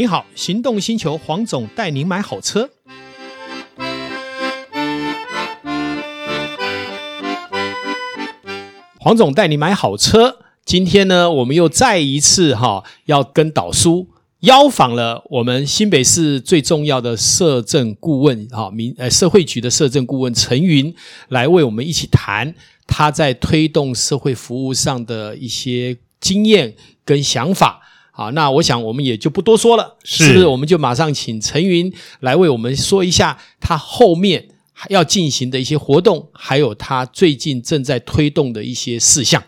你好，行动星球黄总带您买好车。黄总带你买好车。今天呢，我们又再一次哈，要跟导叔邀访了我们新北市最重要的社政顾问哈，民呃社会局的社政顾问陈云来为我们一起谈他在推动社会服务上的一些经验跟想法。好，那我想我们也就不多说了，是，是不是？我们就马上请陈云来为我们说一下他后面要进行的一些活动，还有他最近正在推动的一些事项。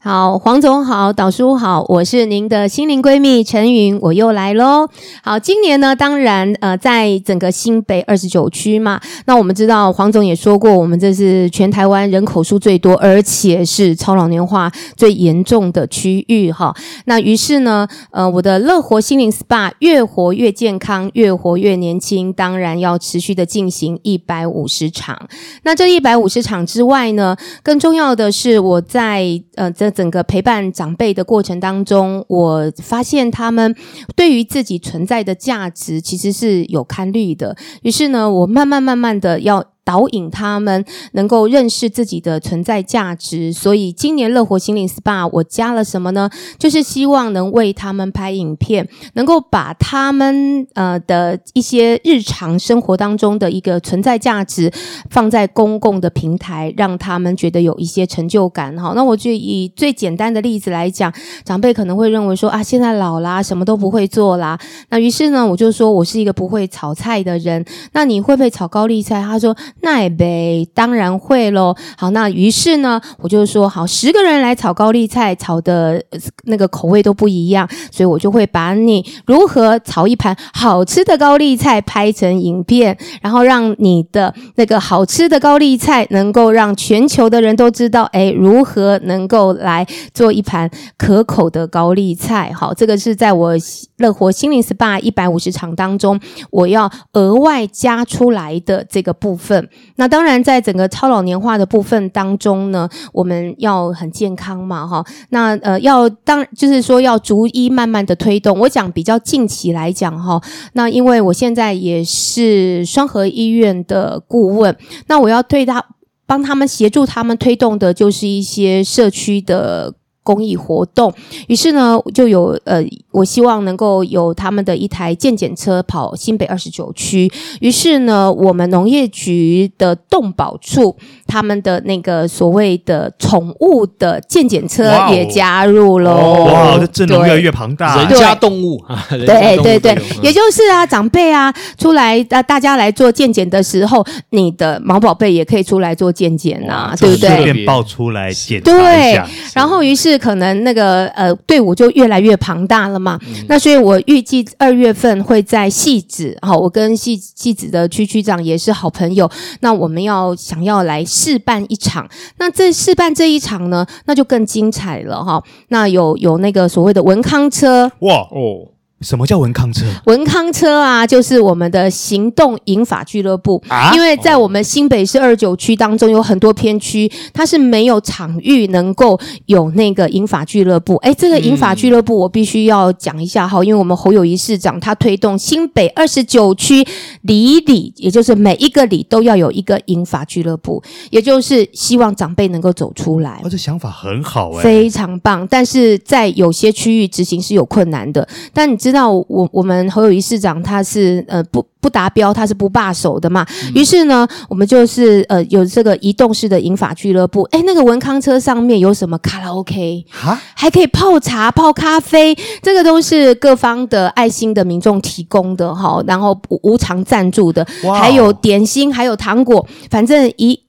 好，黄总好，导叔好，我是您的心灵闺蜜陈云，我又来喽。好，今年呢，当然呃，在整个新北二十九区嘛，那我们知道黄总也说过，我们这是全台湾人口数最多，而且是超老年化最严重的区域哈。那于是呢，呃，我的乐活心灵 SPA 越活越健康，越活越年轻，当然要持续的进行一百五十场。那这一百五十场之外呢，更重要的是我在呃在。整个陪伴长辈的过程当中，我发现他们对于自己存在的价值其实是有看虑的。于是呢，我慢慢慢慢的要。导引他们能够认识自己的存在价值，所以今年乐活心灵 SPA 我加了什么呢？就是希望能为他们拍影片，能够把他们呃的一些日常生活当中的一个存在价值放在公共的平台，让他们觉得有一些成就感。哈，那我就以最简单的例子来讲，长辈可能会认为说啊，现在老啦，什么都不会做啦。那于是呢，我就说我是一个不会炒菜的人。那你会不会炒高丽菜？他说。那也呗，当然会喽。好，那于是呢，我就说好，十个人来炒高丽菜，炒的那个口味都不一样，所以我就会把你如何炒一盘好吃的高丽菜拍成影片，然后让你的那个好吃的高丽菜能够让全球的人都知道，哎，如何能够来做一盘可口的高丽菜。好，这个是在我乐活心灵 SPA 一百五十场当中，我要额外加出来的这个部分。那当然，在整个超老年化的部分当中呢，我们要很健康嘛，哈。那呃，要当就是说要逐一慢慢的推动。我讲比较近期来讲哈，那因为我现在也是双和医院的顾问，那我要对他帮他们协助他们推动的就是一些社区的。公益活动，于是呢，就有呃，我希望能够有他们的一台健检车跑新北二十九区。于是呢，我们农业局的动保处他们的那个所谓的宠物的健检车也加入了。哇，这阵容越来越庞大，人家动物，对对对，也就是啊，长辈啊出来啊，大家来做健检的时候，你的毛宝贝也可以出来做健检啊，对不对？顺便抱出来检查对，然后于是。是可能那个呃队伍就越来越庞大了嘛，嗯、那所以我预计二月份会在戏子，好，我跟戏戏子的区区长也是好朋友，那我们要想要来试办一场，那这试办这一场呢，那就更精彩了哈，那有有那个所谓的文康车，哇哦。什么叫文康车？文康车啊，就是我们的行动银法俱乐部。啊，因为在我们新北市二九区当中，有很多片区，它是没有场域能够有那个银法俱乐部。哎，这个银法俱乐部我必须要讲一下哈，嗯、因为我们侯友谊市长他推动新北二十九区里里，也就是每一个里都要有一个银法俱乐部，也就是希望长辈能够走出来。哦，这想法很好哎，非常棒。但是在有些区域执行是有困难的，但你知。知道我我们侯友宜市长他是呃不不达标，他是不罢手的嘛。嗯、于是呢，我们就是呃有这个移动式的银发俱乐部。哎，那个文康车上面有什么卡拉 OK？哈，还可以泡茶、泡咖啡，这个都是各方的爱心的民众提供的哈。然后无偿赞助的，还有点心，还有糖果，反正一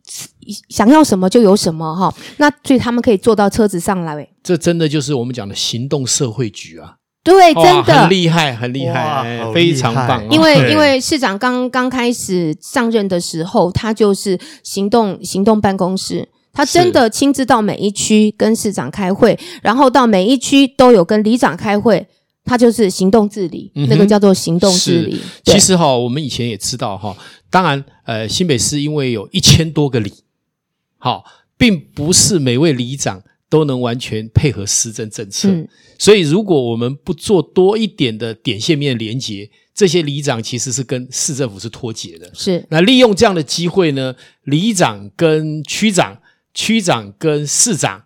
想要什么就有什么哈。那所以他们可以坐到车子上来。这真的就是我们讲的行动社会局啊。对，真的很厉害，很厉害，非常棒。因为因为市长刚刚开始上任的时候，他就是行动行动办公室，他真的亲自到每一区跟市长开会，然后到每一区都有跟里长开会，他就是行动治理，那个叫做行动治理。其实哈，我们以前也知道哈，当然呃，新北市因为有一千多个里，好，并不是每位里长。都能完全配合施政政策。嗯所以，如果我们不做多一点的点线面连接，这些里长其实是跟市政府是脱节的。是那利用这样的机会呢，里长跟区长、区长跟市长，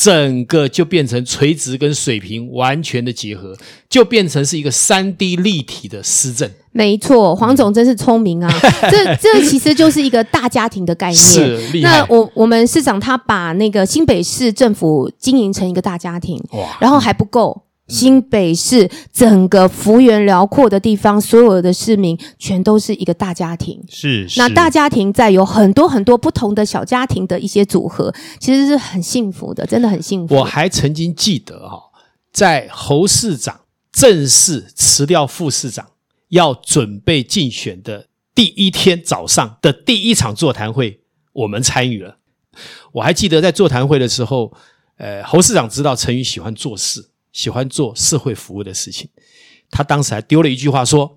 整个就变成垂直跟水平完全的结合，就变成是一个三 D 立体的施政。没错，黄总真是聪明啊！这这其实就是一个大家庭的概念。是。那我我们市长他把那个新北市政府经营成一个大家庭，哇，然后还不够。新北市整个幅员辽阔的地方，所有的市民全都是一个大家庭。是，是那大家庭在有很多很多不同的小家庭的一些组合，其实是很幸福的，真的很幸福。我还曾经记得哈、哦，在侯市长正式辞掉副市长，要准备竞选的第一天早上的第一场座谈会，我们参与了。我还记得在座谈会的时候，呃，侯市长知道陈宇喜欢做事。喜欢做社会服务的事情，他当时还丢了一句话说：“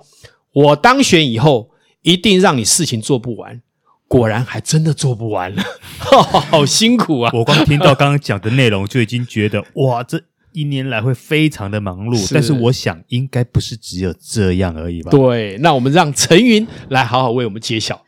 我当选以后，一定让你事情做不完。”果然还真的做不完了，好辛苦啊！我光听到刚刚讲的内容，就已经觉得哇，这一年来会非常的忙碌。是但是我想，应该不是只有这样而已吧？对，那我们让陈云来好好为我们揭晓。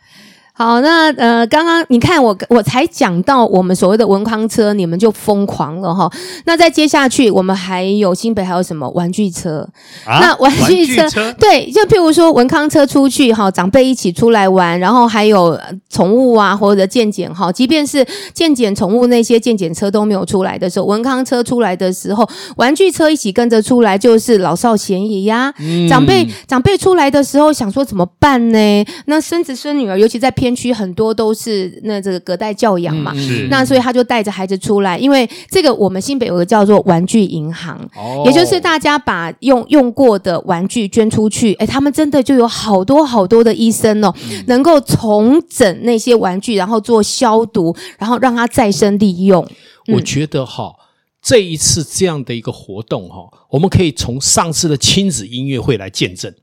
好，那呃，刚刚你看我我才讲到我们所谓的文康车，你们就疯狂了哈。那再接下去，我们还有新北还有什么玩具车？啊、那玩具车，对，就譬如说文康车出去哈，长辈一起出来玩，然后还有宠物啊或者健检哈，即便是健检宠物那些健检车都没有出来的时候，文康车出来的时候，玩具车一起跟着出来，就是老少咸宜呀。嗯、长辈长辈出来的时候，想说怎么办呢？那孙子孙女儿，尤其在偏区很多都是那这个隔代教养嘛，嗯、那所以他就带着孩子出来，因为这个我们新北有个叫做玩具银行，哦、也就是大家把用用过的玩具捐出去，哎他们真的就有好多好多的医生哦，嗯、能够重整那些玩具，然后做消毒，然后让它再生利用。我觉得哈，这一次这样的一个活动哈，我们可以从上次的亲子音乐会来见证。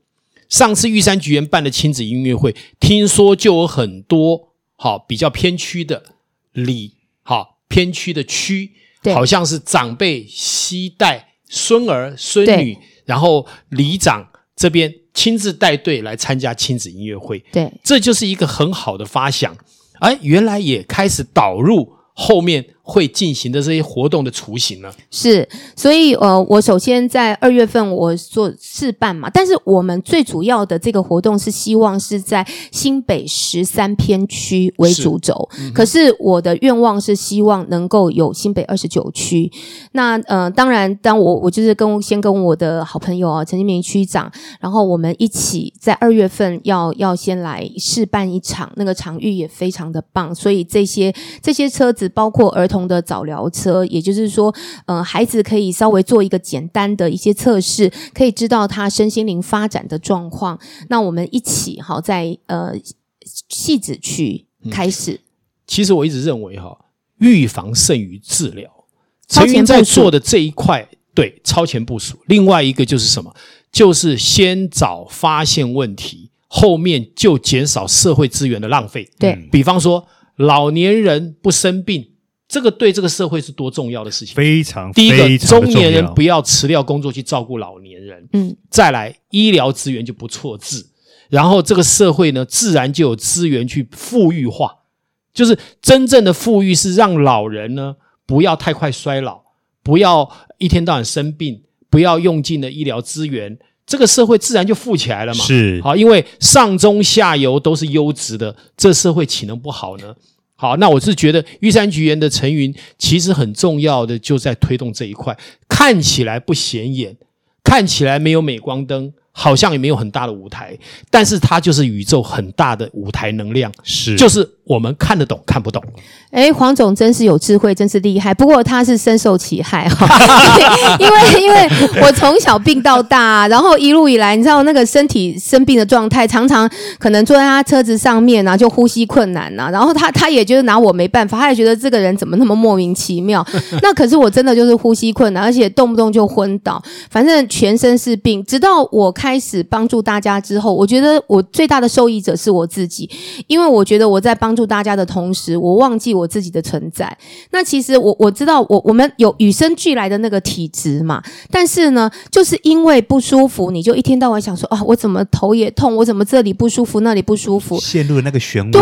上次玉山菊园办的亲子音乐会，听说就有很多好比较偏区的里，好偏区的区，好像是长辈携带孙儿孙女，然后里长这边亲自带队来参加亲子音乐会，对，这就是一个很好的发想，哎，原来也开始导入后面。会进行的这些活动的雏形呢？是，所以呃，我首先在二月份我做试办嘛，但是我们最主要的这个活动是希望是在新北十三片区为主轴，是嗯、可是我的愿望是希望能够有新北二十九区。那呃，当然，当我我就是跟先跟我的好朋友啊陈金明区长，然后我们一起在二月份要要先来试办一场，那个场域也非常的棒，所以这些这些车子包括儿童。的早疗车，也就是说，呃，孩子可以稍微做一个简单的一些测试，可以知道他身心灵发展的状况。那我们一起哈在呃细子区开始、嗯。其实我一直认为哈，预防胜于治疗。陈云在做的这一块，对，超前部署。另外一个就是什么？就是先早发现问题，后面就减少社会资源的浪费。对、嗯，比方说老年人不生病。这个对这个社会是多重要的事情，非常。第一个，中年人不要辞掉工作去照顾老年人。嗯，再来，医疗资源就不错置，然后这个社会呢，自然就有资源去富裕化。就是真正的富裕是让老人呢不要太快衰老，不要一天到晚生病，不要用尽了医疗资源，这个社会自然就富起来了嘛。是，好，因为上中下游都是优质的，这社会岂能不好呢？好，那我是觉得玉山菊园的陈云其实很重要的，就在推动这一块，看起来不显眼，看起来没有镁光灯。好像也没有很大的舞台，但是它就是宇宙很大的舞台能量，是，就是我们看得懂看不懂。哎，黄总真是有智慧，真是厉害。不过他是深受其害哈、哦，因为因为我从小病到大，然后一路以来，你知道那个身体生病的状态，常常可能坐在他车子上面啊，就呼吸困难呐、啊。然后他他也觉得拿我没办法，他也觉得这个人怎么那么莫名其妙。那可是我真的就是呼吸困难，而且动不动就昏倒，反正全身是病，直到我。开始帮助大家之后，我觉得我最大的受益者是我自己，因为我觉得我在帮助大家的同时，我忘记我自己的存在。那其实我我知道我我们有与生俱来的那个体质嘛，但是呢，就是因为不舒服，你就一天到晚想说啊，我怎么头也痛，我怎么这里不舒服，那里不舒服，陷入那个漩涡，对，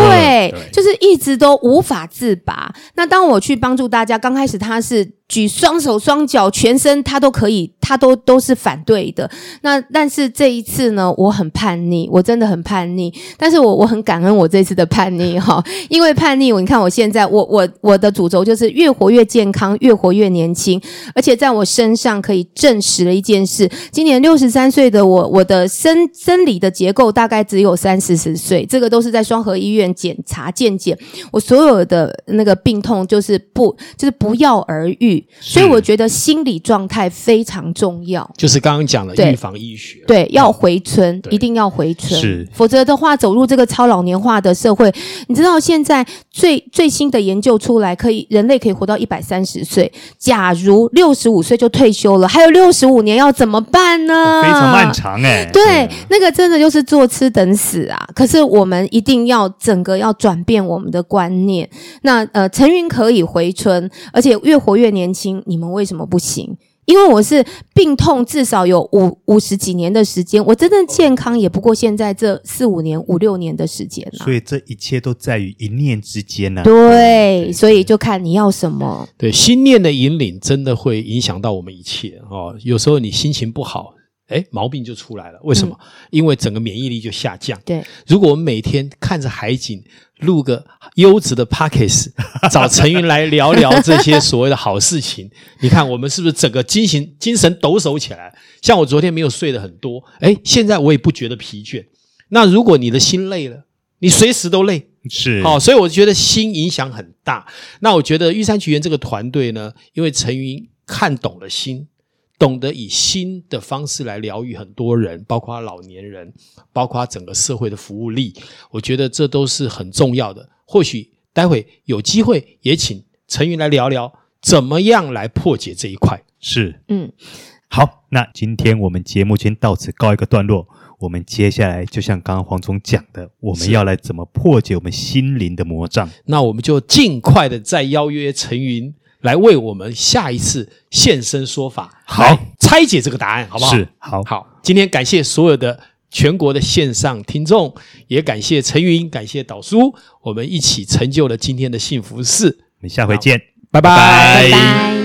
对就是一直都无法自拔。那当我去帮助大家，刚开始他是。举双手双脚全身，他都可以，他都都是反对的。那但是这一次呢，我很叛逆，我真的很叛逆。但是我我很感恩我这次的叛逆哈，因为叛逆，我你看我现在，我我我的主轴就是越活越健康，越活越年轻。而且在我身上可以证实了一件事：今年六十三岁的我，我的生生理的结构大概只有三四十岁。这个都是在双和医院检查健检，我所有的那个病痛就是不就是不药而愈。所以我觉得心理状态非常重要，就是刚刚讲的预防医学，对，对，要回春，一定要回春，是，否则的话，走入这个超老年化的社会，你知道现在最最新的研究出来，可以人类可以活到一百三十岁，假如六十五岁就退休了，还有六十五年要怎么办呢？非常漫长哎、欸，对，那个真的就是坐吃等死啊！可是我们一定要整个要转变我们的观念，那呃，陈云可以回春，而且越活越年。轻，你们为什么不行？因为我是病痛至少有五五十几年的时间，我真正健康也不过现在这四五年、五六年的时间了。所以这一切都在于一念之间呢、啊。对，所以就看你要什么。对，心念的引领真的会影响到我们一切哦。有时候你心情不好。哎，毛病就出来了。为什么？嗯、因为整个免疫力就下降。对，如果我们每天看着海景，录个优质的 Podcast，找陈云来聊聊这些所谓的好事情，你看我们是不是整个精神精神抖擞起来？像我昨天没有睡得很多，哎，现在我也不觉得疲倦。那如果你的心累了，你随时都累。是，好、哦，所以我觉得心影响很大。那我觉得玉山菊园这个团队呢，因为陈云看懂了心。懂得以新的方式来疗愈很多人，包括老年人，包括整个社会的服务力，我觉得这都是很重要的。或许待会有机会也请陈云来聊聊，怎么样来破解这一块。是，嗯，好，那今天我们节目先到此告一个段落。我们接下来就像刚刚黄总讲的，我们要来怎么破解我们心灵的魔障？那我们就尽快的再邀约陈云。来为我们下一次现身说法，好拆解这个答案，好不好？是，好好。今天感谢所有的全国的线上听众，也感谢陈云，感谢导叔，我们一起成就了今天的幸福事。我们下回见，拜拜。拜拜。